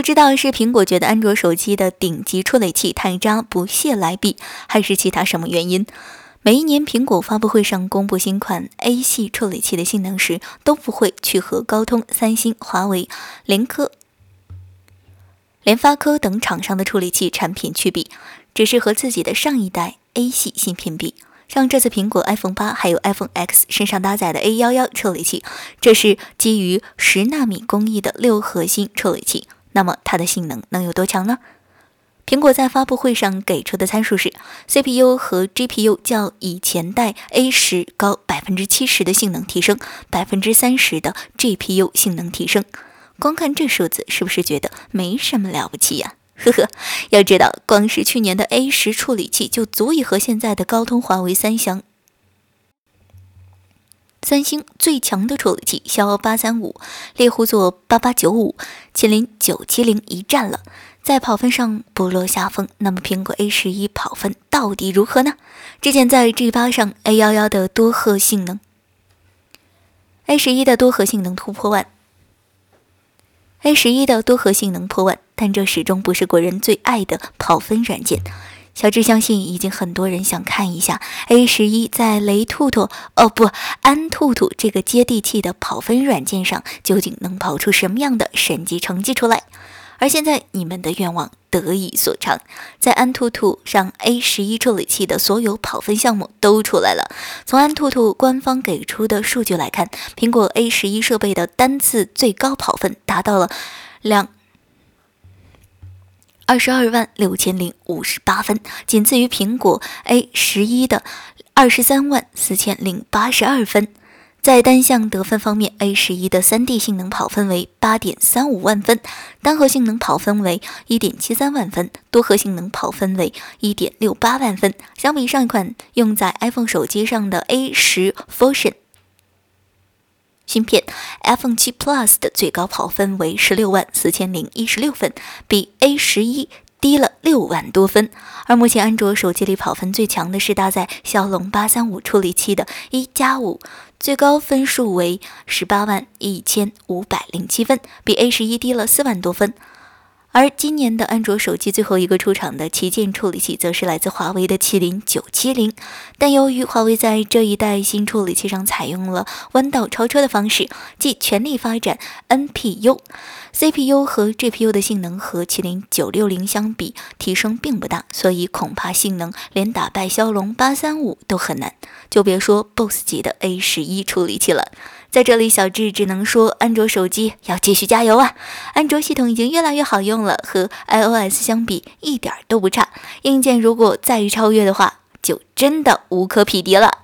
不知道是苹果觉得安卓手机的顶级处理器太渣不屑来比，还是其他什么原因。每一年苹果发布会上公布新款 A 系处理器的性能时，都不会去和高通、三星、华为、联科、联发科等厂商的处理器产品去比，只是和自己的上一代 A 系芯片比。像这次苹果 iPhone 八还有 iPhone X 身上搭载的 A 幺幺处理器，这是基于十纳米工艺的六核心处理器。那么它的性能能有多强呢？苹果在发布会上给出的参数是：CPU 和 GPU 较以前代 A 十高百分之七十的性能提升，百分之三十的 GPU 性能提升。光看这数字，是不是觉得没什么了不起呀？呵呵，要知道，光是去年的 A 十处理器就足以和现在的高通、华为、三相、三星最强的处理器骁龙八三五、猎户座八八九五、麒麟九七零一战了。在跑分上不落下风，那么苹果 A 十一跑分到底如何呢？之前在 G 八上 A 幺幺的多核性能，A 十一的多核性能突破万。A 十一的多核性能破万，但这始终不是国人最爱的跑分软件。小智相信，已经很多人想看一下 A 十一在雷兔兔哦不安兔兔这个接地气的跑分软件上，究竟能跑出什么样的神级成绩出来。而现在，你们的愿望得以所偿，在安兔兔上 A 十一处理器的所有跑分项目都出来了。从安兔兔官方给出的数据来看，苹果 A 十一设备的单次最高跑分达到了两二十二万六千零五十八分，仅次于苹果 A 十一的二十三万四千零八十二分。在单项得分方面，A 十一的三 D 性能跑分为八点三五万分，单核性能跑分为一点七三万分，多核性能跑分为一点六八万分。相比上一款用在 iPhone 手机上的 A 十 Fusion 芯片，iPhone 七 Plus 的最高跑分为十六万四千零一十六分，比 A 十一。低了六万多分，而目前安卓手机里跑分最强的是搭载骁龙八三五处理器的一加五，最高分数为十八万一千五百零七分，比 A 十一低了四万多分。而今年的安卓手机最后一个出厂的旗舰处理器，则是来自华为的麒麟九七零。但由于华为在这一代新处理器上采用了弯道超车的方式，即全力发展 NPU，CPU 和 GPU 的性能和麒麟九六零相比提升并不大，所以恐怕性能连打败骁龙八三五都很难，就别说 BOSS 级的 A 十一处理器了。在这里，小智只能说，安卓手机要继续加油啊！安卓系统已经越来越好用了，和 iOS 相比一点都不差。硬件如果再超越的话，就真的无可匹敌了。